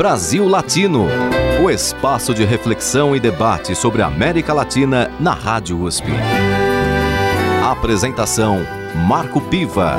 Brasil Latino, o espaço de reflexão e debate sobre a América Latina na Rádio USP. Apresentação Marco Piva.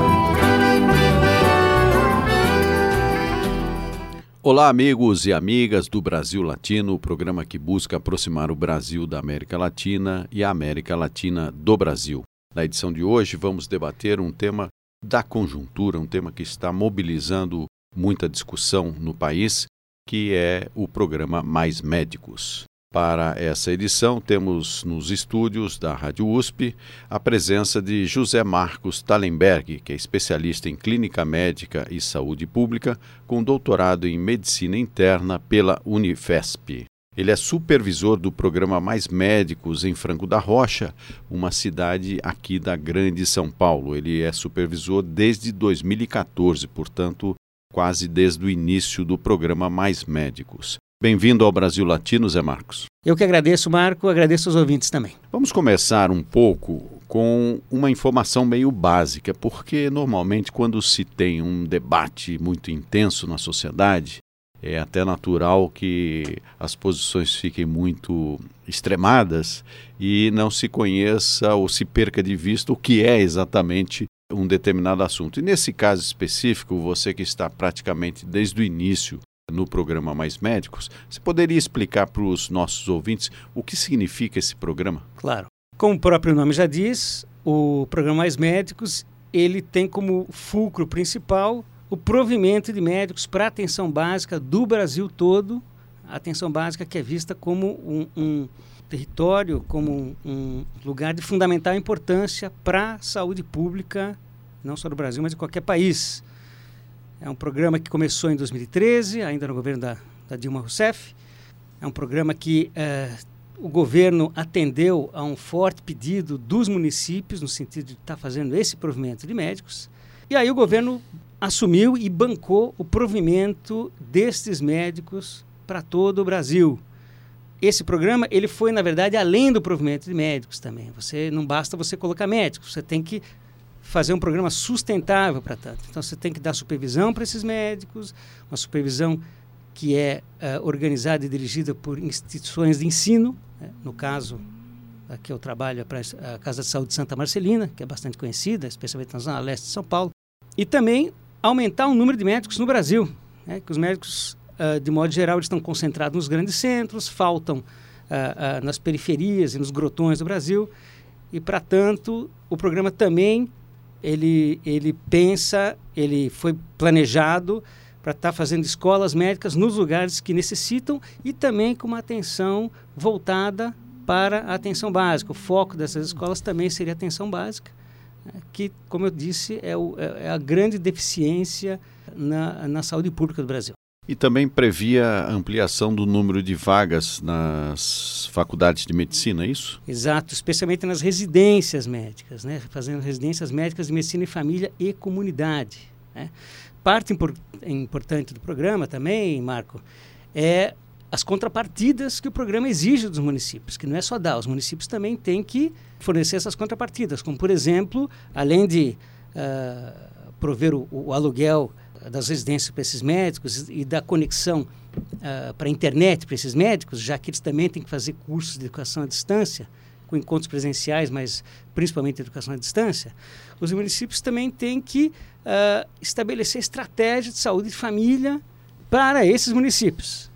Olá, amigos e amigas do Brasil Latino, o programa que busca aproximar o Brasil da América Latina e a América Latina do Brasil. Na edição de hoje, vamos debater um tema da conjuntura, um tema que está mobilizando muita discussão no país, que é o programa Mais Médicos. Para essa edição, temos nos estúdios da Rádio USP a presença de José Marcos Talenberg, que é especialista em clínica médica e saúde pública, com doutorado em medicina interna pela Unifesp. Ele é supervisor do programa Mais Médicos em Franco da Rocha, uma cidade aqui da Grande São Paulo. Ele é supervisor desde 2014, portanto, quase desde o início do programa Mais Médicos. Bem-vindo ao Brasil Latino, Zé Marcos. Eu que agradeço, Marco, agradeço aos ouvintes também. Vamos começar um pouco com uma informação meio básica, porque normalmente quando se tem um debate muito intenso na sociedade, é até natural que as posições fiquem muito extremadas e não se conheça ou se perca de vista o que é exatamente um determinado assunto. E nesse caso específico, você que está praticamente desde o início no programa Mais Médicos, você poderia explicar para os nossos ouvintes o que significa esse programa? Claro. Como o próprio nome já diz, o programa Mais Médicos ele tem como fulcro principal o provimento de médicos para atenção básica do Brasil todo, a atenção básica que é vista como um, um território, como um, lugar de fundamental importância para a saúde pública, não só do Brasil, mas de qualquer país. É um programa que começou em 2013, ainda no governo da, da Dilma Rousseff. É um programa que é, o governo atendeu a um forte pedido dos municípios, no sentido de estar tá fazendo esse provimento de médicos. E aí o governo assumiu e bancou o provimento destes médicos para todo o Brasil. Esse programa ele foi na verdade além do provimento de médicos também. Você não basta você colocar médicos, você tem que fazer um programa sustentável para tanto. Então você tem que dar supervisão para esses médicos, uma supervisão que é uh, organizada e dirigida por instituições de ensino, né? no caso aqui eu trabalho para a Casa de Saúde Santa Marcelina, que é bastante conhecida, especialmente na zona leste de São Paulo, e também aumentar o número de médicos no Brasil, né? que os médicos uh, de modo geral estão concentrados nos grandes centros, faltam uh, nas periferias e nos grotões do Brasil, e para tanto o programa também ele, ele pensa, ele foi planejado para estar tá fazendo escolas médicas nos lugares que necessitam e também com uma atenção voltada para a atenção básica. O foco dessas escolas também seria a atenção básica, né, que, como eu disse, é, o, é, é a grande deficiência na, na saúde pública do Brasil. E também previa ampliação do número de vagas nas faculdades de medicina, é isso? Exato, especialmente nas residências médicas, né? fazendo residências médicas de medicina e família e comunidade. Né? Parte impor importante do programa também, Marco, é as contrapartidas que o programa exige dos municípios, que não é só dar, os municípios também têm que fornecer essas contrapartidas, como por exemplo, além de uh, prover o, o aluguel das residências para esses médicos e da conexão uh, para a internet para esses médicos, já que eles também têm que fazer cursos de educação à distância, com encontros presenciais, mas principalmente educação à distância, os municípios também têm que uh, estabelecer estratégia de saúde de família para esses municípios,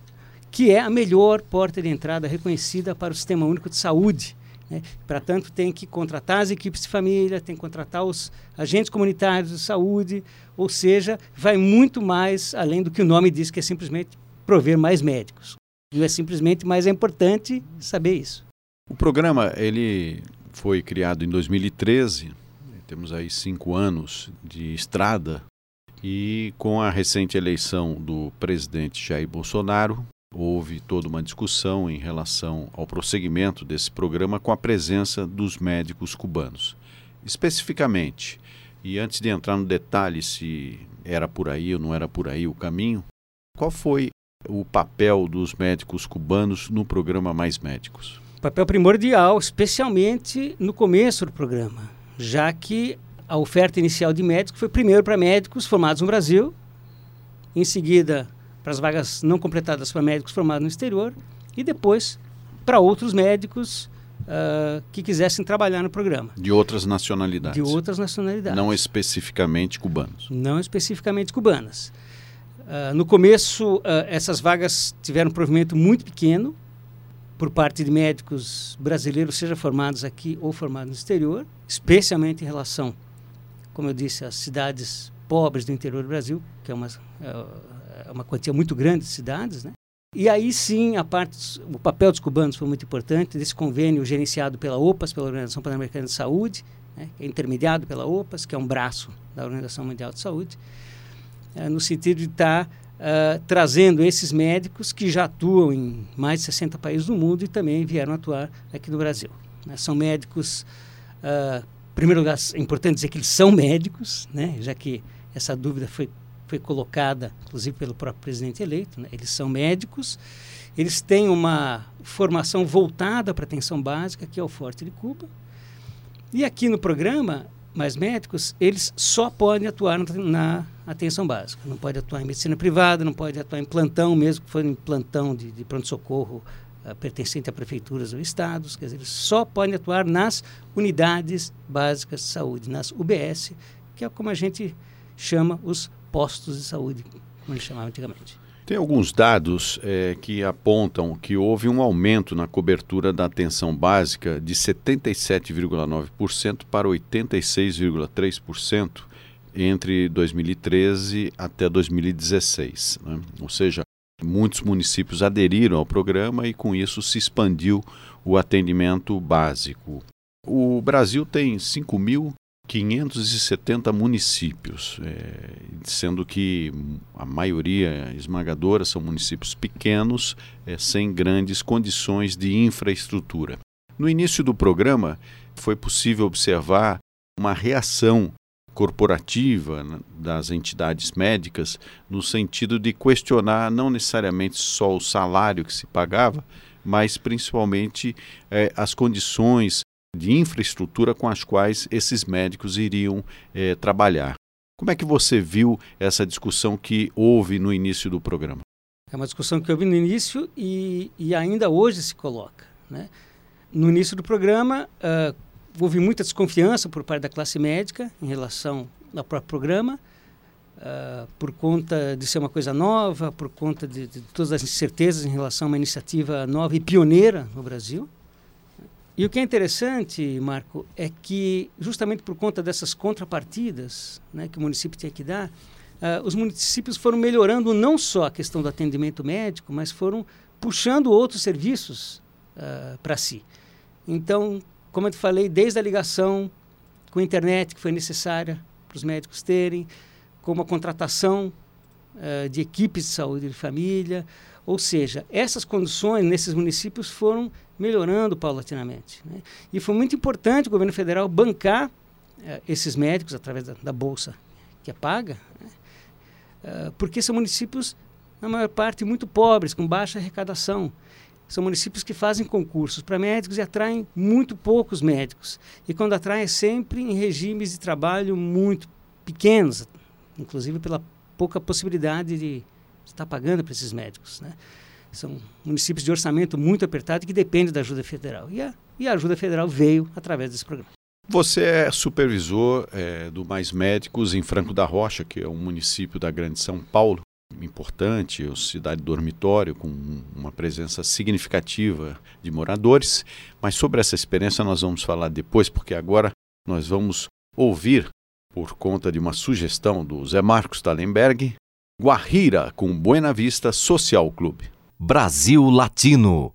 que é a melhor porta de entrada reconhecida para o Sistema Único de Saúde né? Para tanto, tem que contratar as equipes de família, tem que contratar os agentes comunitários de saúde, ou seja, vai muito mais além do que o nome diz, que é simplesmente prover mais médicos. Não é simplesmente, mas é importante saber isso. O programa ele foi criado em 2013, temos aí cinco anos de estrada, e com a recente eleição do presidente Jair Bolsonaro, houve toda uma discussão em relação ao prosseguimento desse programa com a presença dos médicos cubanos. Especificamente, e antes de entrar no detalhe se era por aí ou não era por aí o caminho, qual foi o papel dos médicos cubanos no programa Mais Médicos? Papel primordial, especialmente no começo do programa, já que a oferta inicial de médicos foi primeiro para médicos formados no Brasil, em seguida para as vagas não completadas para médicos formados no exterior e depois para outros médicos uh, que quisessem trabalhar no programa. De outras nacionalidades. De outras nacionalidades. Não especificamente cubanos. Não especificamente cubanas. Uh, no começo, uh, essas vagas tiveram um provimento muito pequeno por parte de médicos brasileiros, seja formados aqui ou formados no exterior, especialmente em relação, como eu disse, às cidades pobres do interior do Brasil, que é uma, é uma quantia muito grande de cidades, né? E aí sim, a parte, o papel dos cubanos foi muito importante, desse convênio gerenciado pela OPAS, pela Organização Pan-Americana de Saúde, né, é intermediado pela OPAS, que é um braço da Organização Mundial de Saúde, é, no sentido de estar tá, uh, trazendo esses médicos que já atuam em mais de 60 países do mundo e também vieram atuar aqui no Brasil. Né, são médicos, uh, primeiro lugar, é importante dizer que eles são médicos, né, já que essa dúvida foi foi colocada, inclusive pelo próprio presidente eleito. Né? Eles são médicos, eles têm uma formação voltada para a atenção básica, que é o Forte de Cuba. E aqui no programa, Mais Médicos, eles só podem atuar na atenção básica. Não pode atuar em medicina privada, não pode atuar em plantão, mesmo que for em plantão de, de pronto-socorro uh, pertencente a prefeituras ou estados. Quer dizer, eles só podem atuar nas unidades básicas de saúde, nas UBS, que é como a gente chama os postos de saúde, como eles chamavam antigamente. Tem alguns dados é, que apontam que houve um aumento na cobertura da atenção básica de 77,9% para 86,3% entre 2013 até 2016. Né? Ou seja, muitos municípios aderiram ao programa e com isso se expandiu o atendimento básico. O Brasil tem 5 mil 570 municípios, é, sendo que a maioria esmagadora são municípios pequenos, é, sem grandes condições de infraestrutura. No início do programa, foi possível observar uma reação corporativa né, das entidades médicas no sentido de questionar não necessariamente só o salário que se pagava, mas principalmente é, as condições de infraestrutura com as quais esses médicos iriam é, trabalhar. Como é que você viu essa discussão que houve no início do programa? É uma discussão que houve no início e, e ainda hoje se coloca. Né? No início do programa, uh, houve muita desconfiança por parte da classe médica em relação ao próprio programa, uh, por conta de ser uma coisa nova, por conta de, de todas as incertezas em relação a uma iniciativa nova e pioneira no Brasil. E o que é interessante, Marco, é que justamente por conta dessas contrapartidas né, que o município tinha que dar, uh, os municípios foram melhorando não só a questão do atendimento médico, mas foram puxando outros serviços uh, para si. Então, como eu te falei, desde a ligação com a internet que foi necessária para os médicos terem, como a contratação uh, de equipes de saúde de família, ou seja, essas condições nesses municípios foram melhorando paulatinamente. Né? E foi muito importante o governo federal bancar uh, esses médicos através da, da, bolsa que é paga, né? uh, porque são municípios, na maior parte, muito pobres, com baixa arrecadação. São municípios que fazem concursos para médicos e atraem muito poucos médicos. E quando atraem, é sempre em regimes de trabalho muito pequenos, inclusive pela pouca possibilidade de estar pagando para esses médicos. Né? São municípios de orçamento muito apertado que dependem da ajuda federal. E a, e a ajuda federal veio através desse programa. Você é supervisor é, do Mais Médicos em Franco da Rocha, que é um município da Grande São Paulo, importante, cidade dormitório, com uma presença significativa de moradores. Mas sobre essa experiência nós vamos falar depois, porque agora nós vamos ouvir, por conta de uma sugestão do Zé Marcos Talenberg, Guarrira com Buena Vista Social Clube. Brasil Latino.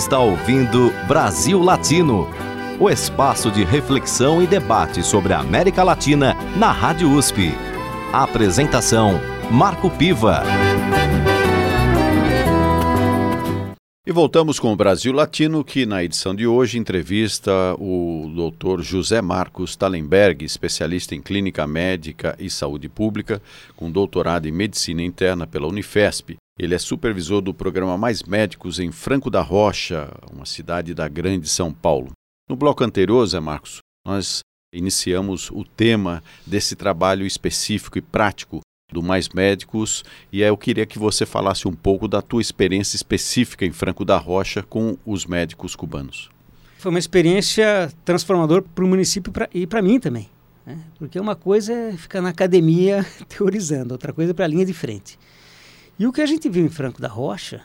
Está ouvindo Brasil Latino, o espaço de reflexão e debate sobre a América Latina na Rádio USP. A apresentação: Marco Piva. E voltamos com o Brasil Latino, que na edição de hoje entrevista o Dr. José Marcos Talenberg, especialista em clínica médica e saúde pública, com doutorado em medicina interna pela Unifesp, ele é supervisor do programa Mais Médicos em Franco da Rocha, uma cidade da Grande São Paulo. No bloco anterior, Zé Marcos, nós iniciamos o tema desse trabalho específico e prático do Mais Médicos e eu queria que você falasse um pouco da tua experiência específica em Franco da Rocha com os médicos cubanos. Foi uma experiência transformadora para o município e para mim também. Né? Porque uma coisa é ficar na academia teorizando, outra coisa é para a linha de frente. E o que a gente viu em Franco da Rocha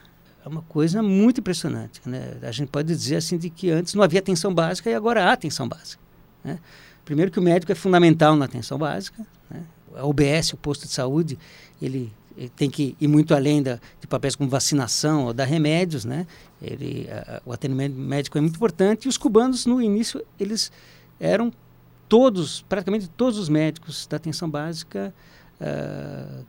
é uma coisa muito impressionante. Né? A gente pode dizer assim de que antes não havia atenção básica e agora há atenção básica. Né? Primeiro que o médico é fundamental na atenção básica. Né? A OBS, o posto de saúde, ele, ele tem que ir muito além da, de papéis como vacinação ou dar remédios. Né? Ele, a, o atendimento médico é muito importante. E os cubanos, no início, eles eram todos, praticamente todos os médicos da atenção básica, uh,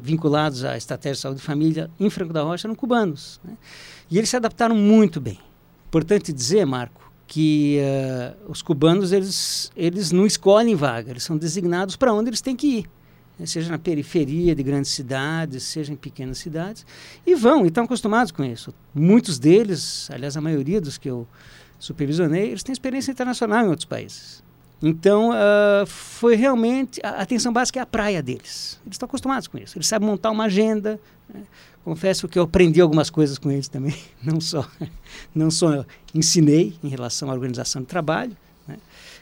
vinculados à estratégia de saúde e família em Franco da Rocha eram cubanos. Né? E eles se adaptaram muito bem. Importante dizer, Marco, que uh, os cubanos eles, eles não escolhem vaga, eles são designados para onde eles têm que ir. Né? Seja na periferia de grandes cidades, seja em pequenas cidades. E vão, e estão acostumados com isso. Muitos deles, aliás, a maioria dos que eu supervisionei, eles têm experiência internacional em outros países. Então, uh, foi realmente. A atenção básica é a praia deles. Eles estão acostumados com isso. Eles sabem montar uma agenda. Né? Confesso que eu aprendi algumas coisas com eles também. Não só, não só ensinei em relação à organização de trabalho. Né?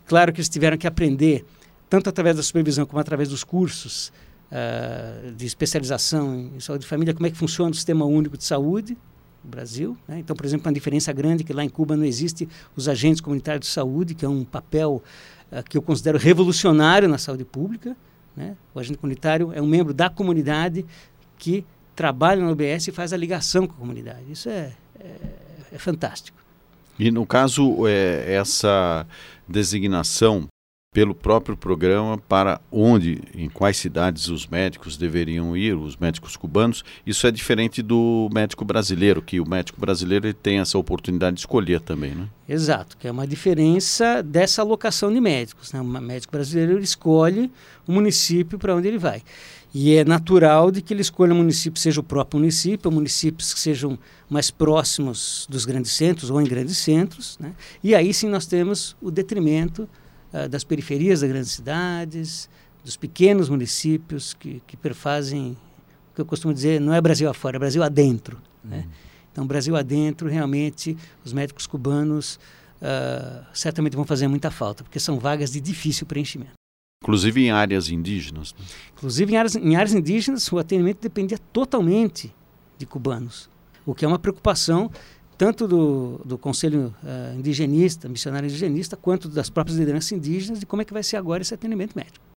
Claro que eles tiveram que aprender, tanto através da supervisão como através dos cursos uh, de especialização em saúde de família, como é que funciona o Sistema Único de Saúde no Brasil. Né? Então, por exemplo, uma diferença grande é que lá em Cuba não existe os agentes comunitários de saúde, que é um papel que eu considero revolucionário na saúde pública. Né? O agente comunitário é um membro da comunidade que trabalha no OBS e faz a ligação com a comunidade. Isso é, é, é fantástico. E no caso, é, essa designação pelo próprio programa para onde, em quais cidades os médicos deveriam ir, os médicos cubanos. Isso é diferente do médico brasileiro, que o médico brasileiro tem essa oportunidade de escolher também, né? Exato, que é uma diferença dessa alocação de médicos. Né? O médico brasileiro escolhe o município para onde ele vai. E é natural de que ele escolha um município, seja o próprio município, municípios que sejam mais próximos dos grandes centros ou em grandes centros. Né? E aí sim nós temos o detrimento uh, das periferias das grandes cidades, dos pequenos municípios que, que perfazem, o que eu costumo dizer, não é Brasil afora, é Brasil adentro. Né? Uhum. Então, Brasil adentro, realmente, os médicos cubanos uh, certamente vão fazer muita falta, porque são vagas de difícil preenchimento. Inclusive em áreas indígenas. Né? Inclusive em áreas, em áreas indígenas, o atendimento dependia totalmente de cubanos, o que é uma preocupação tanto do, do Conselho uh, Indigenista, Missionário Indigenista, quanto das próprias lideranças indígenas, de como é que vai ser agora esse atendimento médico.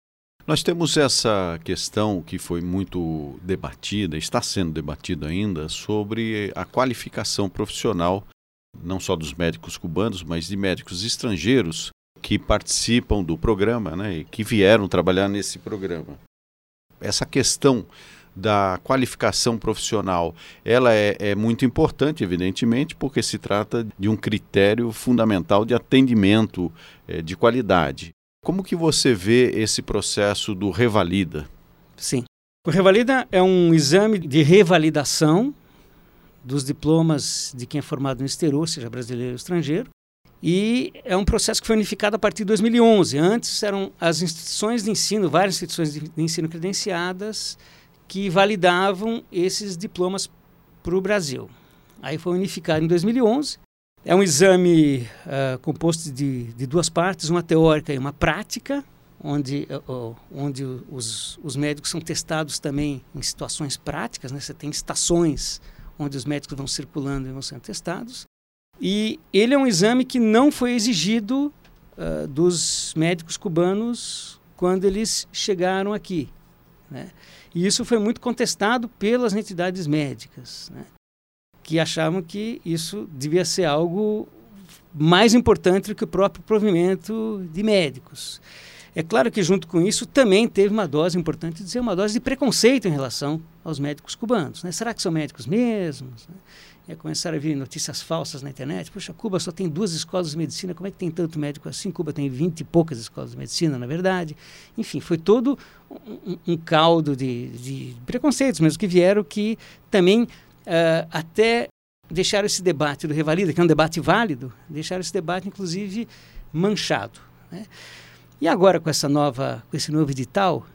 Nós temos essa questão que foi muito debatida, está sendo debatida ainda, sobre a qualificação profissional, não só dos médicos cubanos, mas de médicos estrangeiros que participam do programa né, e que vieram trabalhar nesse programa. Essa questão da qualificação profissional, ela é, é, muito importante, evidentemente, porque se trata de um critério fundamental de atendimento é, de qualidade. Como que você vê esse processo do Revalida? Sim. O Revalida é um exame de revalidação dos diplomas de quem é formado no exterior, seja brasileiro ou estrangeiro, e é um processo que foi unificado a partir de 2011. Antes eram as instituições de ensino, várias instituições de ensino credenciadas, que validavam esses diplomas para o Brasil. Aí foi unificado em 2011. É um exame uh, composto de, de, duas partes, uma teórica e uma prática, onde, uh, onde os, os médicos são testados também em situações práticas. Né? Você tem estações onde os médicos vão circulando e vão sendo testados. E ele é um exame que não foi exigido uh, dos médicos cubanos quando eles chegaram aqui. Né? E isso foi muito contestado pelas entidades médicas, né? que achavam que isso devia ser algo mais importante do que o próprio provimento de médicos. É claro que, junto com isso, também teve uma dose importante dizer uma dose de preconceito em relação aos médicos cubanos. Né? Será que são médicos mesmos? E começaram a vir notícias falsas na internet. Puxa, Cuba só tem duas escolas de medicina, como é que tem tanto médico assim? Cuba tem vinte e poucas escolas de medicina, na verdade. Enfim, foi todo um, um caldo de, de, preconceitos mesmo que vieram que também uh, até deixaram esse debate do Revalida, que é um debate válido, deixaram esse debate, inclusive, manchado. Né? E agora, com, essa nova, com esse novo edital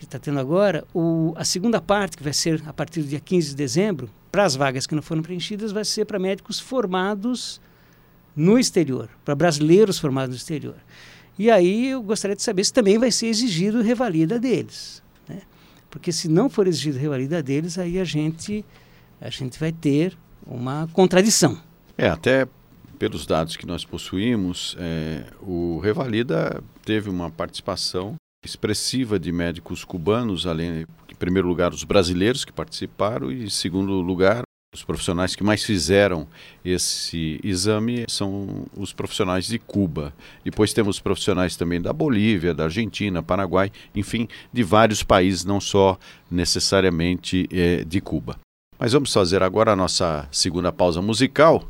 que está tendo agora, o, a segunda parte, que vai ser a partir do dia 15 de dezembro, para as vagas que não foram preenchidas, vai ser para médicos formados no exterior, para brasileiros formados no exterior. E aí eu gostaria de saber se também vai ser exigido revalida deles. Né? Porque se não for exigido revalida deles, aí a gente, a gente vai ter uma contradição. É, até pelos dados que nós possuímos, é, o Revalida teve uma participação expressiva de médicos cubanos, além, em primeiro lugar, os brasileiros que participaram e, em segundo lugar, os profissionais que mais fizeram esse exame são os profissionais de Cuba. Depois temos profissionais também da Bolívia, da Argentina, Paraguai, enfim, de vários países, não só necessariamente é, de Cuba. Mas vamos fazer agora a nossa segunda pausa musical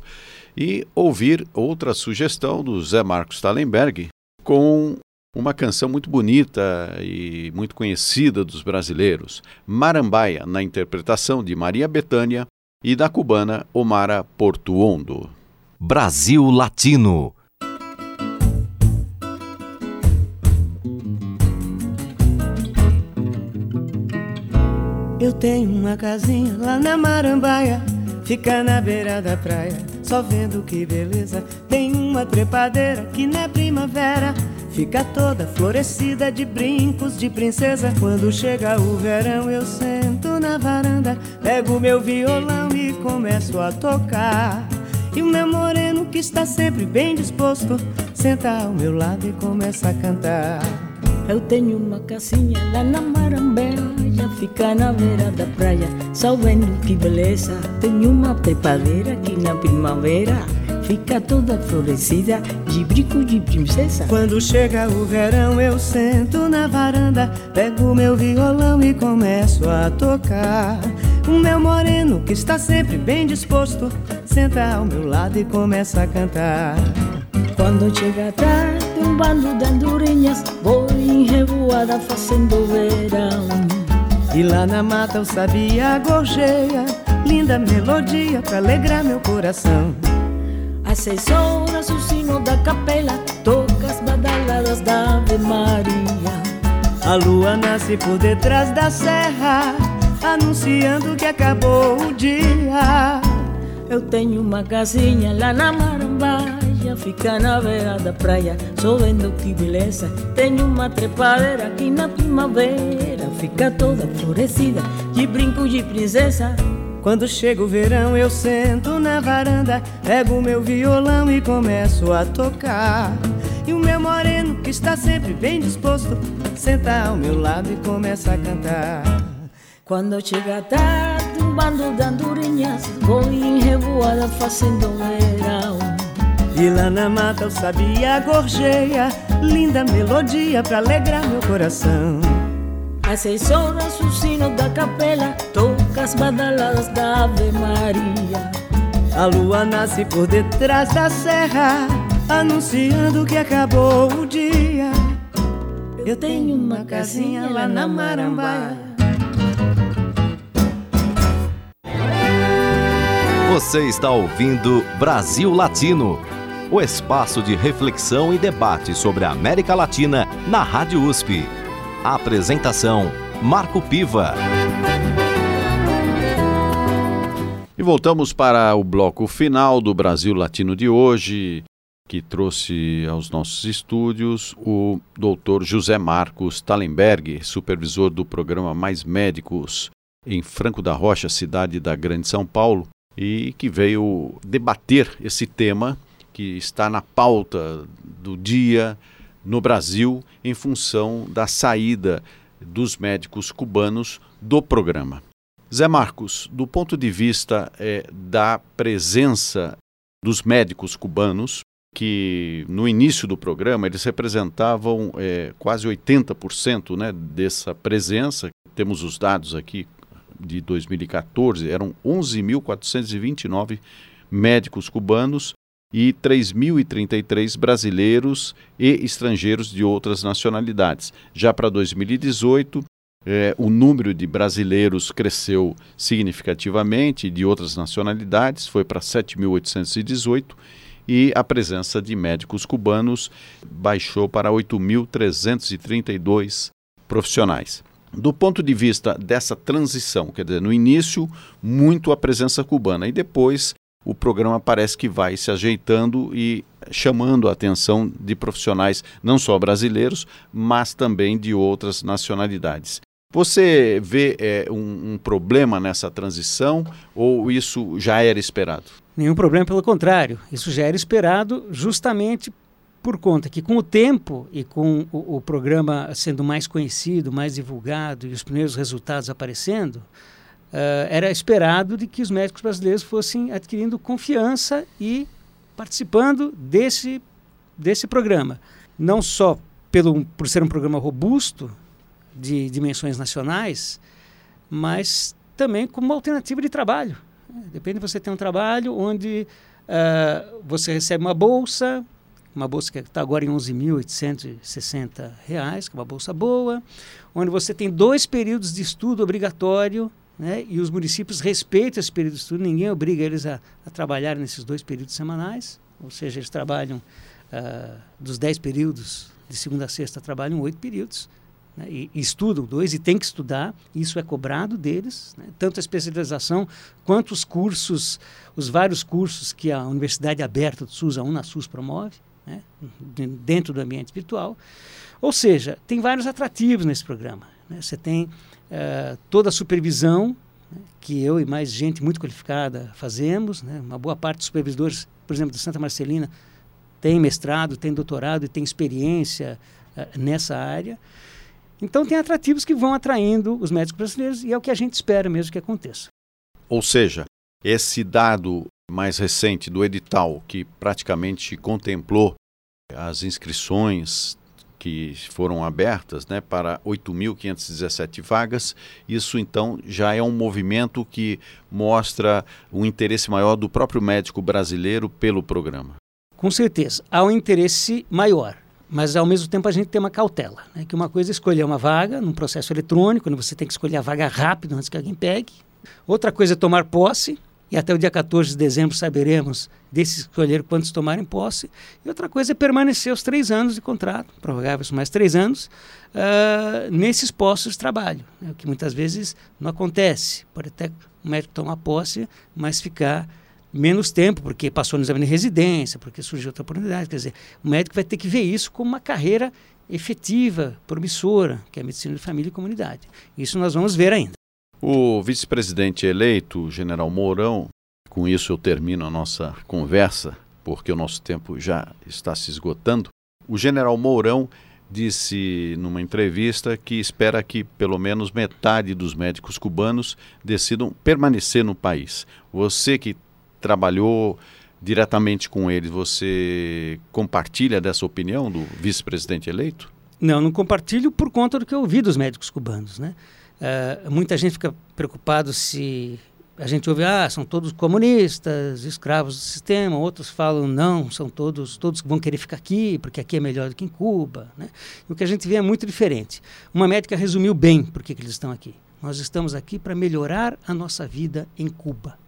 e ouvir outra sugestão do Zé Marcos Tallenberg com uma canção muito bonita e muito conhecida dos brasileiros, Marambaia, na interpretação de Maria Bethânia e da cubana Omara Portuondo. Brasil Latino. Eu tenho uma casinha lá na Marambaia, fica na beira da praia, só vendo que beleza. Tem uma trepadeira que na é primavera fica toda florescida de brincos de princesa. Quando chega o verão, eu sento na varanda, pego meu violão e começo a tocar. E o meu moreno que está sempre bem disposto Senta ao meu lado e começa a cantar Eu tenho uma casinha lá na Marambeia Fica na beira da praia Só vendo que beleza Tenho uma trepadeira aqui na primavera Fica toda florescida de brinco de princesa. Quando chega o verão eu sento na varanda Pego meu violão e começo a tocar. O meu moreno que está sempre bem disposto Senta ao meu lado e começa a cantar. Quando chega tarde um bando de andorinhas Vou em revoada fazendo verão. E lá na mata o sabia gorjeia Linda melodia pra alegrar meu coração Às seis horas o sino da capela Toca as badaladas da Ave Maria A lua nasce por detrás da serra anunciando que acabou o dia. Eu tenho uma casinha lá na Marambaia, fica na beira da praia, só vendo que beleza. Tenho uma trepadeira aqui na primavera, fica toda florescida, de brinco de princesa. Quando chega o verão, eu sento na varanda, pego meu violão e começo a tocar. E o meu moreno, que está sempre bem disposto, senta ao meu lado e começa a cantar. Quando chega tarde, um bando de andorinhas Vou em revoada fazendo verão E lá na mata o sabia gorjeia Linda melodia pra alegrar meu coração Às seis horas o sino da capela Toca as badaladas da Ave Maria A lua nasce por detrás da serra Anunciando que acabou o dia Eu tenho uma casinha lá na Marambaia Você está ouvindo Brasil Latino, o espaço de reflexão e debate sobre a América Latina na Rádio USP. A apresentação: Marco Piva. E voltamos para o bloco final do Brasil Latino de hoje, que trouxe aos nossos estúdios o doutor José Marcos Talenberg, supervisor do programa Mais Médicos em Franco da Rocha, cidade da Grande São Paulo, e que veio debater esse tema que está na pauta do dia no Brasil em função da saída dos médicos cubanos do programa. Zé Marcos, do ponto de vista é, da presença dos médicos cubanos, que no início do programa eles representavam é, quase 80% né, dessa presença, temos os dados aqui de 2014 eram 11.429 médicos cubanos e 3.033 brasileiros e estrangeiros de outras nacionalidades. Já para 2018, eh, o número de brasileiros cresceu significativamente, de outras nacionalidades foi para 7.818 e a presença de médicos cubanos baixou para 8.332 profissionais do ponto de vista dessa transição, quer dizer, no início, muito a presença cubana, e depois o programa parece que vai se ajeitando e chamando a atenção de profissionais não só brasileiros, mas também de outras nacionalidades. Você vê é, um, um problema nessa transição ou isso já era esperado? Nenhum problema, pelo contrário. Isso já era esperado justamente por conta que com o tempo e com o, o, programa sendo mais conhecido, mais divulgado e os primeiros resultados aparecendo, uh, era esperado de que os médicos brasileiros fossem adquirindo confiança e participando desse, desse programa. Não só pelo, por ser um programa robusto, de dimensões nacionais, mas também como uma alternativa de trabalho. Depende de você ter um trabalho onde uh, você recebe uma bolsa, uma bolsa que está agora em R$ 11.860, que é uma bolsa boa, onde você tem dois períodos de estudo obrigatório, né, e os municípios respeitam esse período de estudo, ninguém obriga eles a, a trabalhar nesses dois períodos semanais, ou seja, eles trabalham uh, dos dez períodos, de segunda a sexta, trabalham oito períodos, né, e, e, estudam dois e tem que estudar, isso é cobrado deles, né, tanto a especialização quanto os cursos, os vários cursos que a Universidade Aberta do SUS, a UNASUS, promove, né, dentro do ambiente virtual. Ou seja, tem vários atrativos nesse programa. Né, você tem uh, toda a supervisão né, que eu e mais gente muito qualificada fazemos, né, uma boa parte dos supervisores, por exemplo, de Santa Marcelina, tem mestrado, tem doutorado e tem experiência uh, nessa área. Então, tem atrativos que vão atraindo os médicos brasileiros e é o que a gente espera mesmo que aconteça. Ou seja, esse dado mais recente do edital, que praticamente contemplou as inscrições que foram abertas né, para 8.517 vagas. Isso, então, já é um movimento que mostra o interesse maior do próprio médico brasileiro pelo programa. Com certeza, há um interesse maior. Mas, ao mesmo tempo, a gente tem uma cautela. Né? Que uma coisa é escolher uma vaga num processo eletrônico, onde você tem que escolher a vaga rápido antes que alguém pegue. Outra coisa é tomar posse, e até o dia 14 de dezembro saberemos desses escolher quantos tomarem posse. E outra coisa é permanecer os três anos de contrato, prorrogáveis mais três anos, uh, nesses postos de trabalho, né? o que muitas vezes não acontece. Pode até o médico tomar posse, mas ficar menos tempo, porque passou no exame de residência, porque surgiu outra oportunidade. Quer dizer, o médico vai ter que ver isso como uma carreira efetiva, promissora, que é a medicina de família e comunidade. Isso nós vamos ver ainda. O vice-presidente eleito, general Mourão, com isso eu termino a nossa conversa, porque o nosso tempo já está se esgotando. O general Mourão disse numa entrevista que espera que pelo menos metade dos médicos cubanos decidam permanecer no país. Você que trabalhou diretamente com eles, você compartilha dessa opinião do vice-presidente eleito? Não, não compartilho por conta do que eu ouvi dos médicos cubanos. Né? Uh, muita gente fica preocupado se a gente ouve, ah, são todos comunistas, escravos do sistema, outros falam, não, são todos, todos que vão querer ficar aqui, porque aqui é melhor do que em Cuba. Né? E o que a gente vê é muito diferente. Uma médica resumiu bem por que, que eles estão aqui. Nós estamos aqui para melhorar a nossa vida em Cuba.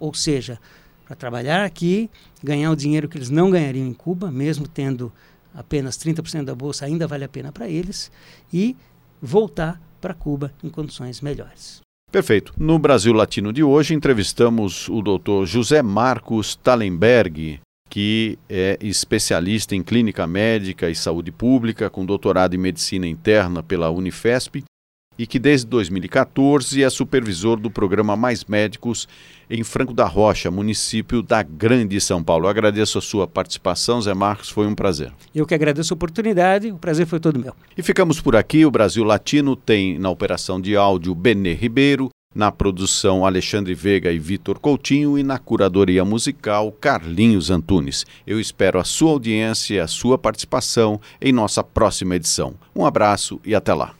Ou seja, para trabalhar aqui, ganhar o dinheiro que eles não ganhariam em Cuba, mesmo tendo apenas 30% da bolsa, ainda vale a pena para eles, e voltar para Cuba em condições melhores. Perfeito. No Brasil Latino de hoje, entrevistamos o Dr. José Marcos Talenberg, que é especialista em clínica médica e saúde pública, com doutorado em medicina interna pela Unifesp e que desde 2014 é supervisor do programa Mais Médicos em Franco da Rocha, município da Grande São Paulo. Eu agradeço a sua participação, Zé Marcos, foi um prazer. Eu que agradeço a oportunidade, o prazer foi todo meu. E ficamos por aqui. O Brasil Latino tem na operação de áudio Benê Ribeiro, na produção Alexandre Veiga e Vitor Coutinho e na curadoria musical Carlinhos Antunes. Eu espero a sua audiência e a sua participação em nossa próxima edição. Um abraço e até lá.